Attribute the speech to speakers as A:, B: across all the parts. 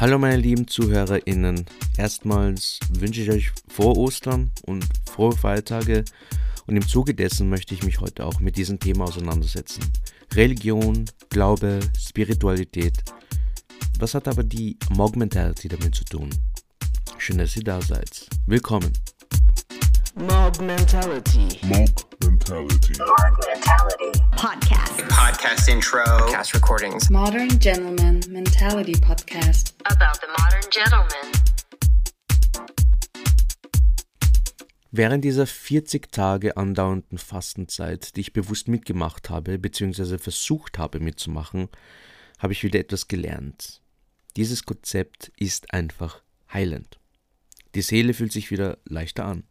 A: Hallo meine lieben ZuhörerInnen. Erstmals wünsche ich euch frohe Ostern und frohe Feiertage und im Zuge dessen möchte ich mich heute auch mit diesem Thema auseinandersetzen. Religion, Glaube, Spiritualität. Was hat aber die Mog Mentality damit zu tun? Schön, dass ihr da seid. Willkommen.
B: Mob Mentality.
C: Monk mentality.
D: Podcast
E: podcast intro, cast recordings.
F: Modern Gentleman Mentality Podcast.
D: about the modern gentleman.
A: Während dieser 40 Tage andauernden Fastenzeit, die ich bewusst mitgemacht habe, beziehungsweise versucht habe mitzumachen, habe ich wieder etwas gelernt. Dieses Konzept ist einfach heilend. Die Seele fühlt sich wieder leichter an.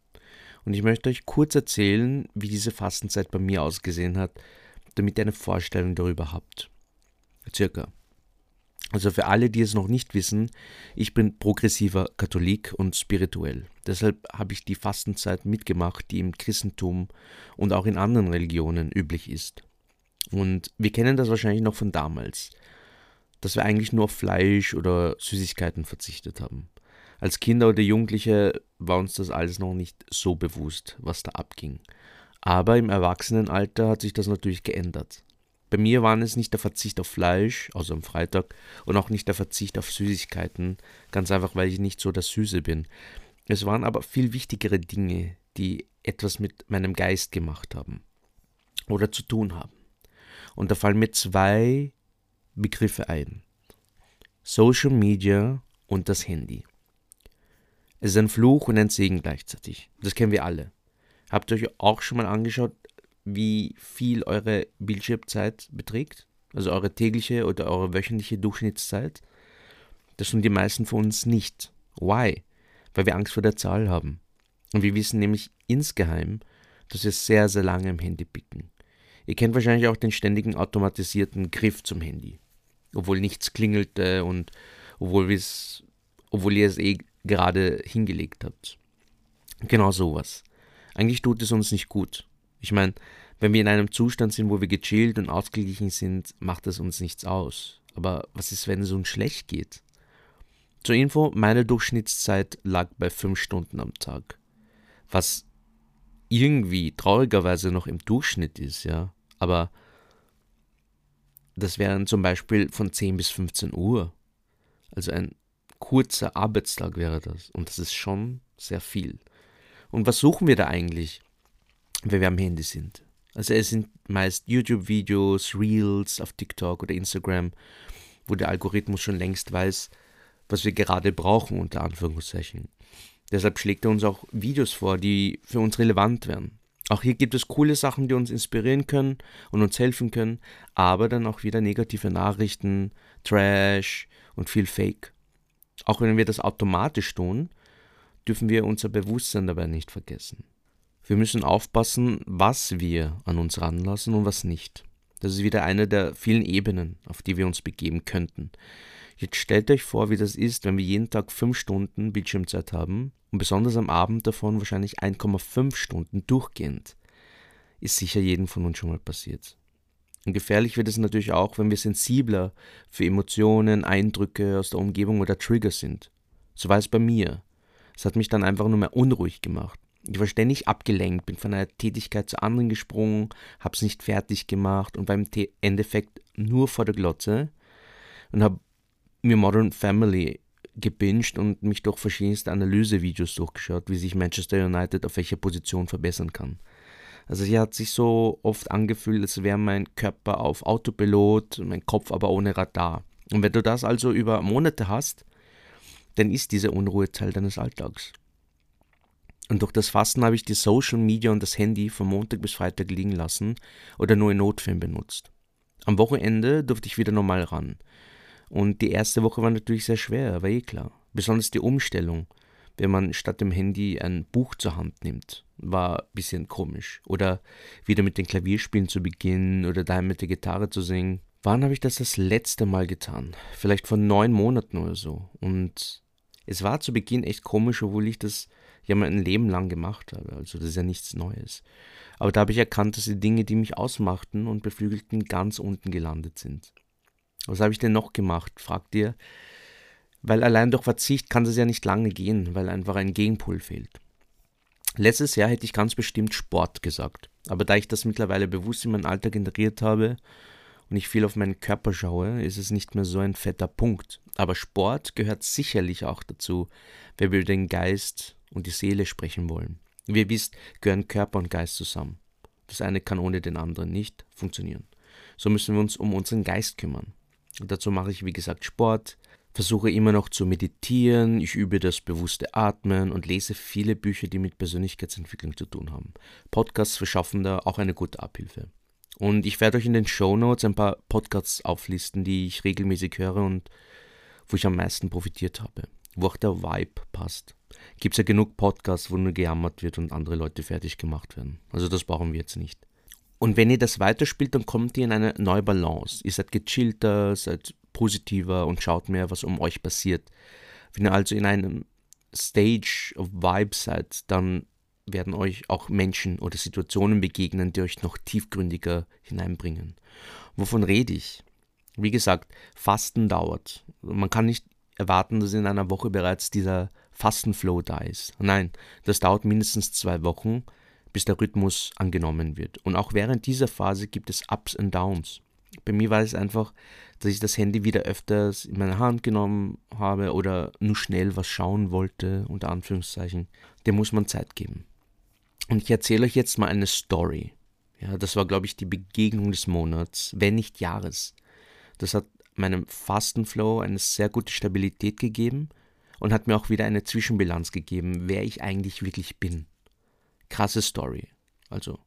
A: Und ich möchte euch kurz erzählen, wie diese Fastenzeit bei mir ausgesehen hat, damit ihr eine Vorstellung darüber habt. Circa. Also für alle, die es noch nicht wissen, ich bin progressiver Katholik und spirituell. Deshalb habe ich die Fastenzeit mitgemacht, die im Christentum und auch in anderen Religionen üblich ist. Und wir kennen das wahrscheinlich noch von damals, dass wir eigentlich nur auf Fleisch oder Süßigkeiten verzichtet haben. Als Kinder oder Jugendliche war uns das alles noch nicht so bewusst, was da abging. Aber im Erwachsenenalter hat sich das natürlich geändert. Bei mir waren es nicht der Verzicht auf Fleisch, also am Freitag, und auch nicht der Verzicht auf Süßigkeiten, ganz einfach, weil ich nicht so der Süße bin. Es waren aber viel wichtigere Dinge, die etwas mit meinem Geist gemacht haben oder zu tun haben. Und da fallen mir zwei Begriffe ein. Social Media und das Handy. Es ist ein Fluch und ein Segen gleichzeitig. Das kennen wir alle. Habt ihr euch auch schon mal angeschaut, wie viel eure Bildschirmzeit beträgt? Also eure tägliche oder eure wöchentliche Durchschnittszeit? Das tun die meisten von uns nicht. Why? Weil wir Angst vor der Zahl haben. Und wir wissen nämlich insgeheim, dass wir sehr, sehr lange im Handy picken. Ihr kennt wahrscheinlich auch den ständigen automatisierten Griff zum Handy. Obwohl nichts klingelte und obwohl, obwohl ihr es eh gerade hingelegt habt. Genau sowas. Eigentlich tut es uns nicht gut. Ich meine, wenn wir in einem Zustand sind, wo wir gechillt und ausgeglichen sind, macht es uns nichts aus. Aber was ist, wenn es uns schlecht geht? Zur Info, meine Durchschnittszeit lag bei 5 Stunden am Tag. Was irgendwie traurigerweise noch im Durchschnitt ist, ja. Aber das wären zum Beispiel von 10 bis 15 Uhr. Also ein kurzer Arbeitstag wäre das. Und das ist schon sehr viel. Und was suchen wir da eigentlich, wenn wir am Handy sind? Also es sind meist YouTube-Videos, Reels auf TikTok oder Instagram, wo der Algorithmus schon längst weiß, was wir gerade brauchen, unter Anführungszeichen. Deshalb schlägt er uns auch Videos vor, die für uns relevant wären. Auch hier gibt es coole Sachen, die uns inspirieren können und uns helfen können, aber dann auch wieder negative Nachrichten, Trash und viel Fake. Auch wenn wir das automatisch tun, dürfen wir unser Bewusstsein dabei nicht vergessen. Wir müssen aufpassen, was wir an uns ranlassen und was nicht. Das ist wieder eine der vielen Ebenen, auf die wir uns begeben könnten. Jetzt stellt euch vor, wie das ist, wenn wir jeden Tag 5 Stunden Bildschirmzeit haben und besonders am Abend davon wahrscheinlich 1,5 Stunden durchgehend. Ist sicher jedem von uns schon mal passiert. Und gefährlich wird es natürlich auch, wenn wir sensibler für Emotionen, Eindrücke aus der Umgebung oder Trigger sind. So war es bei mir. Es hat mich dann einfach nur mehr unruhig gemacht. Ich war ständig abgelenkt, bin von einer Tätigkeit zur anderen gesprungen, hab's nicht fertig gemacht und war im Endeffekt nur vor der Glotze und hab mir Modern Family gebinged und mich durch verschiedenste Analysevideos durchgeschaut, wie sich Manchester United auf welcher Position verbessern kann. Also sie hat sich so oft angefühlt, als wäre mein Körper auf Autopilot, mein Kopf aber ohne Radar. Und wenn du das also über Monate hast, dann ist diese Unruhe Teil deines Alltags. Und durch das Fasten habe ich die Social Media und das Handy von Montag bis Freitag liegen lassen oder nur in Notfällen benutzt. Am Wochenende durfte ich wieder normal ran. Und die erste Woche war natürlich sehr schwer, war eh klar. Besonders die Umstellung, wenn man statt dem Handy ein Buch zur Hand nimmt, war ein bisschen komisch. Oder wieder mit den Klavierspielen zu beginnen oder daheim mit der Gitarre zu singen. Wann habe ich das das letzte Mal getan? Vielleicht vor neun Monaten oder so. Und es war zu Beginn echt komisch, obwohl ich das ja mein Leben lang gemacht habe. Also das ist ja nichts Neues. Aber da habe ich erkannt, dass die Dinge, die mich ausmachten und beflügelten, ganz unten gelandet sind. Was habe ich denn noch gemacht? fragt ihr. Weil allein durch Verzicht kann das ja nicht lange gehen, weil einfach ein Gegenpol fehlt. Letztes Jahr hätte ich ganz bestimmt Sport gesagt. Aber da ich das mittlerweile bewusst in meinen Alltag integriert habe und ich viel auf meinen Körper schaue, ist es nicht mehr so ein fetter Punkt. Aber Sport gehört sicherlich auch dazu, wenn wir über den Geist und die Seele sprechen wollen. Wie ihr wisst, gehören Körper und Geist zusammen. Das eine kann ohne den anderen nicht funktionieren. So müssen wir uns um unseren Geist kümmern. Und dazu mache ich, wie gesagt, Sport, versuche immer noch zu meditieren, ich übe das bewusste Atmen und lese viele Bücher, die mit Persönlichkeitsentwicklung zu tun haben. Podcasts verschaffen da auch eine gute Abhilfe. Und ich werde euch in den Show Notes ein paar Podcasts auflisten, die ich regelmäßig höre und wo ich am meisten profitiert habe. Wo auch der Vibe passt. Gibt es ja genug Podcasts, wo nur gejammert wird und andere Leute fertig gemacht werden. Also das brauchen wir jetzt nicht. Und wenn ihr das weiterspielt, dann kommt ihr in eine neue Balance. Ihr seid gechillter, seid positiver und schaut mehr, was um euch passiert. Wenn ihr also in einem Stage of Vibe seid, dann werden euch auch Menschen oder Situationen begegnen, die euch noch tiefgründiger hineinbringen. Wovon rede ich? Wie gesagt, Fasten dauert. Man kann nicht erwarten, dass in einer Woche bereits dieser Fastenflow da ist. Nein, das dauert mindestens zwei Wochen, bis der Rhythmus angenommen wird. Und auch während dieser Phase gibt es Ups und Downs. Bei mir war es einfach, dass ich das Handy wieder öfters in meine Hand genommen habe oder nur schnell was schauen wollte, unter Anführungszeichen. Dem muss man Zeit geben. Und ich erzähle euch jetzt mal eine Story. Ja, das war, glaube ich, die Begegnung des Monats, wenn nicht Jahres. Das hat meinem Fastenflow eine sehr gute Stabilität gegeben und hat mir auch wieder eine Zwischenbilanz gegeben, wer ich eigentlich wirklich bin. Krasse Story. Also,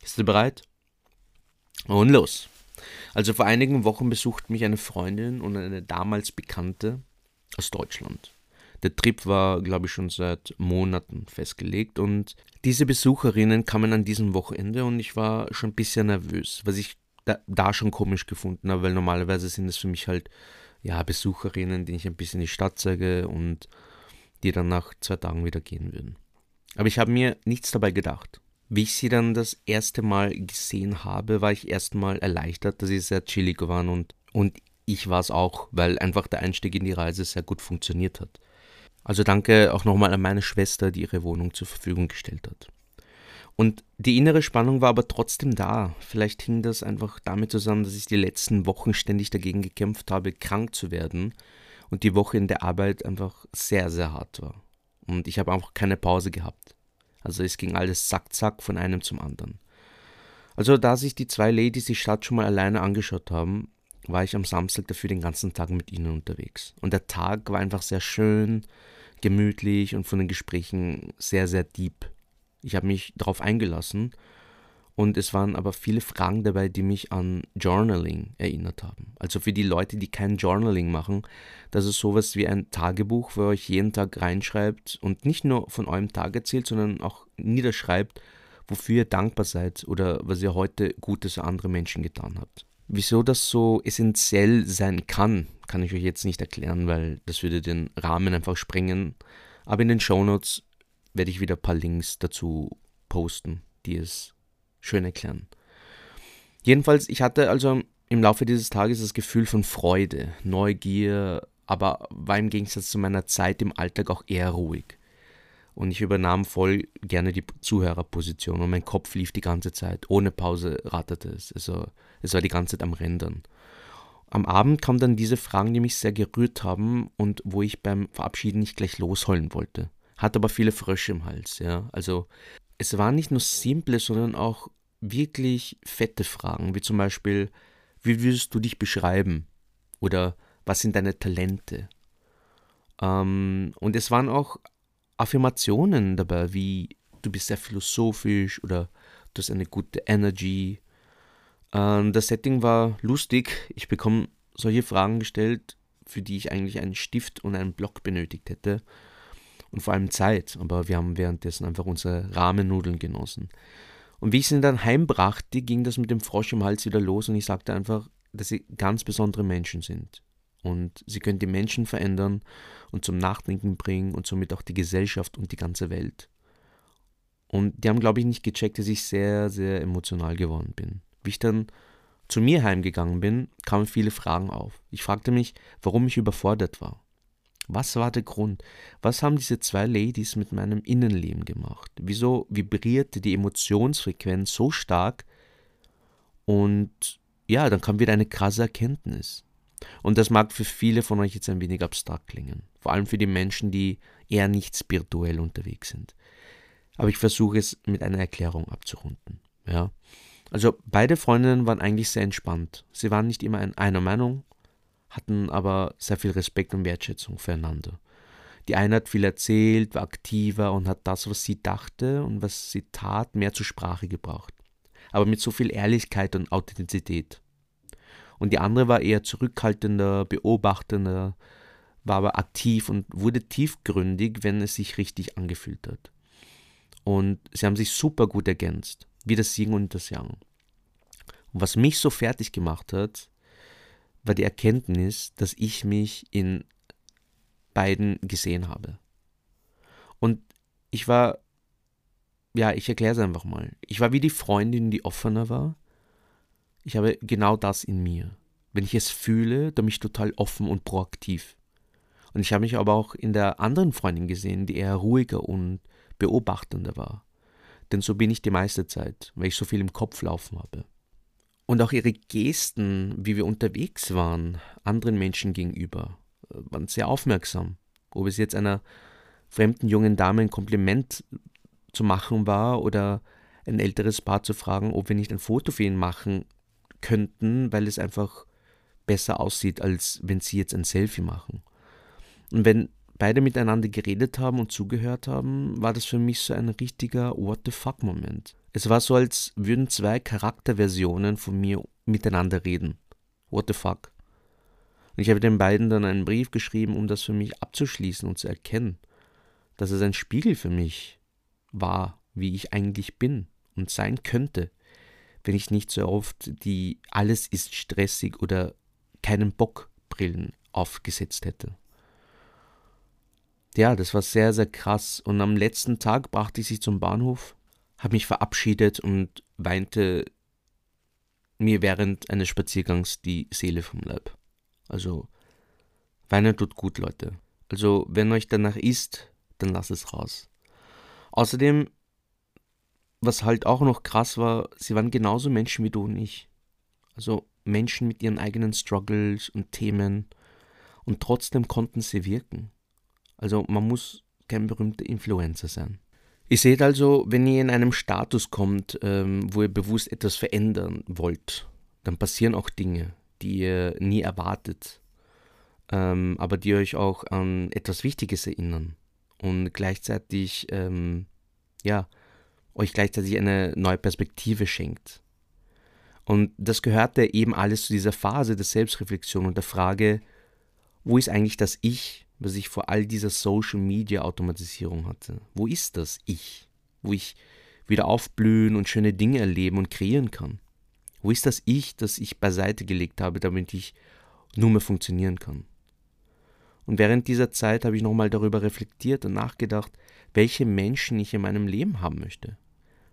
A: bist du bereit? Und los. Also vor einigen Wochen besucht mich eine Freundin und eine damals Bekannte aus Deutschland. Der Trip war, glaube ich, schon seit Monaten festgelegt und diese Besucherinnen kamen an diesem Wochenende und ich war schon ein bisschen nervös, was ich da, da schon komisch gefunden habe, weil normalerweise sind es für mich halt ja Besucherinnen, die ich ein bisschen die Stadt zeige und die dann nach zwei Tagen wieder gehen würden. Aber ich habe mir nichts dabei gedacht. Wie ich sie dann das erste Mal gesehen habe, war ich erstmal erleichtert, dass sie sehr chillig waren und, und ich war es auch, weil einfach der Einstieg in die Reise sehr gut funktioniert hat. Also danke auch nochmal an meine Schwester, die ihre Wohnung zur Verfügung gestellt hat. Und die innere Spannung war aber trotzdem da. Vielleicht hing das einfach damit zusammen, dass ich die letzten Wochen ständig dagegen gekämpft habe, krank zu werden und die Woche in der Arbeit einfach sehr, sehr hart war. Und ich habe einfach keine Pause gehabt. Also es ging alles zack, zack von einem zum anderen. Also da sich die zwei Ladies die Stadt schon mal alleine angeschaut haben, war ich am Samstag dafür den ganzen Tag mit ihnen unterwegs. Und der Tag war einfach sehr schön, gemütlich und von den Gesprächen sehr, sehr deep. Ich habe mich darauf eingelassen und es waren aber viele Fragen dabei, die mich an Journaling erinnert haben. Also für die Leute, die kein Journaling machen, das ist sowas wie ein Tagebuch, wo ihr euch jeden Tag reinschreibt und nicht nur von eurem Tag erzählt, sondern auch niederschreibt, wofür ihr dankbar seid oder was ihr heute Gutes für andere Menschen getan habt. Wieso das so essentiell sein kann, kann ich euch jetzt nicht erklären, weil das würde den Rahmen einfach sprengen. Aber in den Shownotes werde ich wieder ein paar Links dazu posten, die es schön erklären. Jedenfalls, ich hatte also im Laufe dieses Tages das Gefühl von Freude, Neugier, aber war im Gegensatz zu meiner Zeit im Alltag auch eher ruhig. Und ich übernahm voll gerne die Zuhörerposition und mein Kopf lief die ganze Zeit. Ohne Pause ratterte es. Also es war die ganze Zeit am Rändern. Am Abend kamen dann diese Fragen, die mich sehr gerührt haben und wo ich beim Verabschieden nicht gleich losheulen wollte. Hatte aber viele Frösche im Hals, ja. Also es waren nicht nur simple, sondern auch wirklich fette Fragen, wie zum Beispiel, wie würdest du dich beschreiben? Oder was sind deine Talente? Ähm, und es waren auch Affirmationen dabei, wie du bist sehr philosophisch oder du hast eine gute Energy. Ähm, das Setting war lustig. Ich bekomme solche Fragen gestellt, für die ich eigentlich einen Stift und einen Block benötigt hätte und vor allem Zeit, aber wir haben währenddessen einfach unsere Rahmennudeln genossen. Und wie ich sie dann heimbrachte, ging das mit dem Frosch im Hals wieder los und ich sagte einfach, dass sie ganz besondere Menschen sind. Und sie können die Menschen verändern und zum Nachdenken bringen und somit auch die Gesellschaft und die ganze Welt. Und die haben, glaube ich, nicht gecheckt, dass ich sehr, sehr emotional geworden bin. Wie ich dann zu mir heimgegangen bin, kamen viele Fragen auf. Ich fragte mich, warum ich überfordert war Was war der Grund? Was haben diese zwei Ladies mit meinem Innenleben gemacht? Wieso vibrierte die Emotionsfrequenz so stark? Und ja, dann kam wieder eine krasse Erkenntnis. Und das mag für viele von euch jetzt ein wenig abstrakt klingen. Vor allem für die Menschen, die eher nicht spirituell unterwegs sind. Aber ich versuche es mit einer Erklärung abzurunden. Ja. Also beide Freundinnen waren eigentlich sehr entspannt. Sie waren nicht immer in einer Meinung, hatten aber sehr viel Respekt und Wertschätzung füreinander. Die eine hat viel erzählt, war aktiver und hat das, was sie dachte und was sie tat, mehr zur Sprache gebracht. Aber mit so viel Ehrlichkeit und Authentizität. Und die andere war eher zurückhaltender, beobachtender, war aber aktiv und wurde tiefgründig, wenn es sich richtig angefühlt hat. Und sie haben sich super gut ergänzt wie das Yin und das Yang. Und was mich so fertig gemacht hat, war die Erkenntnis, dass ich mich in beiden gesehen habe. Und ich war, ja, ich erkläre es einfach mal. Ich war wie die Freundin, die offener war. Ich habe genau das in mir. Wenn ich es fühle, dann bin ich total offen und proaktiv. Und ich habe mich aber auch in der anderen Freundin gesehen, die eher ruhiger und beobachtender war denn so bin ich die meiste Zeit, weil ich so viel im Kopf laufen habe. Und auch ihre Gesten, wie wir unterwegs waren, anderen Menschen gegenüber, äh, waren sehr aufmerksam. Ob es jetzt einer fremden jungen Dame ein Kompliment zu machen war oder ein älteres Paar zu fragen, ob wir nicht ein Foto für ihn machen könnten, weil es einfach besser aussieht, als wenn sie jetzt ein Selfie machen. Und wenn beide miteinander geredet haben und zugehört haben, war das für mich so ein richtiger What the fuck Moment. Es war so, als würden zwei Charakterversionen von mir miteinander reden. What the fuck. Und ich habe den beiden dann einen Brief geschrieben, um das für mich abzuschließen und zu erkennen, dass es ein Spiegel für mich war, wie ich eigentlich bin und sein könnte, wenn ich nicht so oft die alles ist stressig oder keinen Bock Brillen aufgesetzt hätte ja, das war sehr, sehr krass. Und am letzten Tag brachte ich sie zum Bahnhof, habe mich verabschiedet und weinte mir während eines Spaziergangs die Seele vom Leib. Also, weinen tut gut, Leute. Also, wenn euch danach ist, dann lasst es raus. Außerdem, was halt auch noch krass war, sie waren genauso Menschen wie du und ich. Also Menschen mit ihren eigenen Struggles und Themen. Und trotzdem konnten sie wirken. Also man muss kein berühmter Influencer sein. Ihr seht also, wenn ihr in einem Status kommt, ähm, wo ihr bewusst etwas verändern wollt, dann passieren auch Dinge, die ihr nie erwartet, ähm, aber die euch auch an etwas Wichtiges erinnern und gleichzeitig, ähm, ja, euch gleichzeitig eine neue Perspektive schenkt. Und das gehörte eben alles zu dieser Phase der Selbstreflexion und der Frage, wo ist eigentlich das Ich was ich vor all dieser Social Media Automatisierung hatte. Wo ist das Ich? Wo ich wieder aufblühen und schöne Dinge erleben und kreieren kann? Wo ist das Ich, das ich beiseite gelegt habe, damit ich nur mehr funktionieren kann? Und während dieser Zeit habe ich nochmal darüber reflektiert und nachgedacht, welche Menschen ich in meinem Leben haben möchte.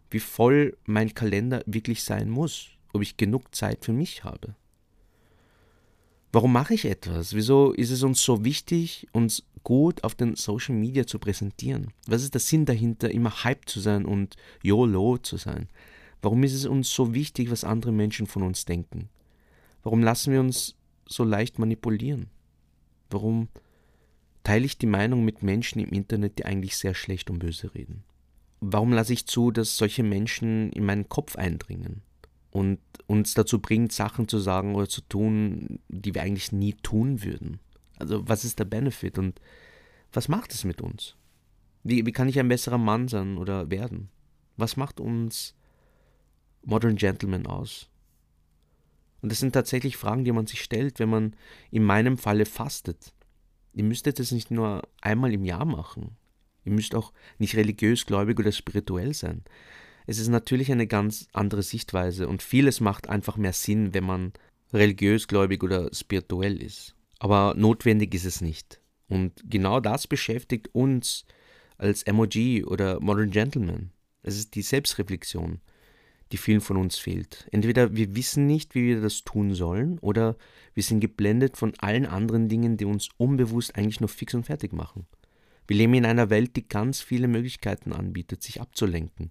A: Wie voll mein Kalender wirklich sein muss, ob ich genug Zeit für mich habe. Warum mache ich etwas? Wieso ist es uns so wichtig, uns gut auf den Social Media zu präsentieren? Was ist der Sinn dahinter, immer Hype zu sein und YOLO zu sein? Warum ist es uns so wichtig, was andere Menschen von uns denken? Warum lassen wir uns so leicht manipulieren? Warum teile ich die Meinung mit Menschen im Internet, die eigentlich sehr schlecht und böse reden? Warum lasse ich zu, dass solche Menschen in meinen Kopf eindringen? Und uns dazu bringt, Sachen zu sagen oder zu tun, die wir eigentlich nie tun würden. Also was ist der Benefit und was macht es mit uns? Wie, wie kann ich ein besserer Mann sein oder werden? Was macht uns Modern Gentleman aus? Und das sind tatsächlich Fragen, die man sich stellt, wenn man in meinem Falle fastet. Ihr müsstet es nicht nur einmal im Jahr machen. Ihr müsst auch nicht religiös, gläubig oder spirituell sein. Es ist natürlich eine ganz andere Sichtweise und vieles macht einfach mehr Sinn, wenn man religiös, gläubig oder spirituell ist. Aber notwendig ist es nicht. Und genau das beschäftigt uns als MOG oder Modern Gentleman. Es ist die Selbstreflexion, die vielen von uns fehlt. Entweder wir wissen nicht, wie wir das tun sollen, oder wir sind geblendet von allen anderen Dingen, die uns unbewusst eigentlich nur fix und fertig machen. Wir leben in einer Welt, die ganz viele Möglichkeiten anbietet, sich abzulenken.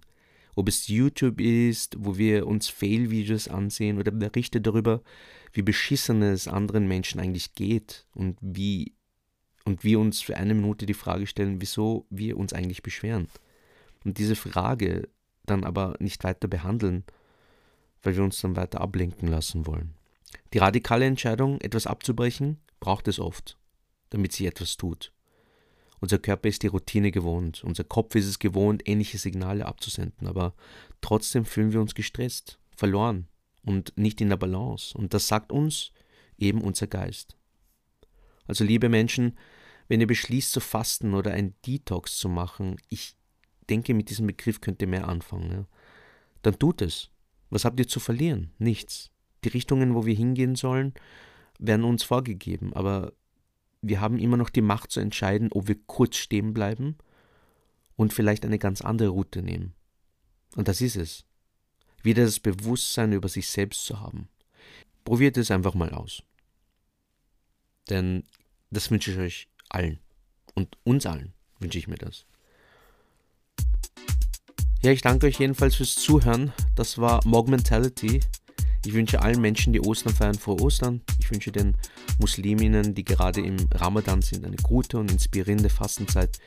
A: Ob es YouTube ist, wo wir uns Fail-Videos ansehen oder Berichte darüber, wie beschissen es anderen Menschen eigentlich geht und wie und wir uns für eine Minute die Frage stellen, wieso wir uns eigentlich beschweren. Und diese Frage dann aber nicht weiter behandeln, weil wir uns dann weiter ablenken lassen wollen. Die radikale Entscheidung, etwas abzubrechen, braucht es oft, damit sie etwas tut. Unser Körper ist die Routine gewohnt, unser Kopf ist es gewohnt, ähnliche Signale abzusenden, aber trotzdem fühlen wir uns gestresst, verloren und nicht in der Balance. Und das sagt uns eben unser Geist. Also liebe Menschen, wenn ihr beschließt zu fasten oder ein Detox zu machen, ich denke, mit diesem Begriff könnt ihr mehr anfangen, ja, dann tut es. Was habt ihr zu verlieren? Nichts. Die Richtungen, wo wir hingehen sollen, werden uns vorgegeben, aber wir haben immer noch die Macht zu entscheiden, ob wir kurz stehen bleiben und vielleicht eine ganz andere Route nehmen. Und das ist es. Wieder das Bewusstsein über sich selbst zu haben. Probiert es einfach mal aus. Denn das wünsche ich euch allen. Und uns allen wünsche ich mir das. Ja, ich danke euch jedenfalls fürs Zuhören. Das war Mog Mentality. Ich wünsche allen Menschen, die Ostern feiern, frohe Ostern. Ich wünsche den Musliminnen, die gerade im Ramadan sind, eine gute und inspirierende Fastenzeit.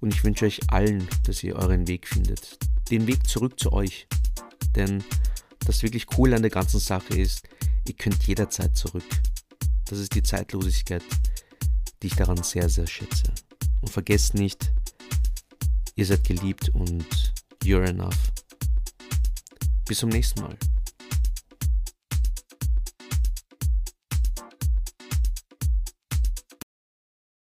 A: Und ich wünsche euch allen, dass ihr euren Weg findet. Den Weg zurück zu euch. Denn das wirklich cool an der ganzen Sache ist, ihr könnt jederzeit zurück. Das ist die Zeitlosigkeit, die ich daran sehr, sehr schätze. Und vergesst nicht, ihr seid geliebt und you're enough. Bis zum nächsten Mal.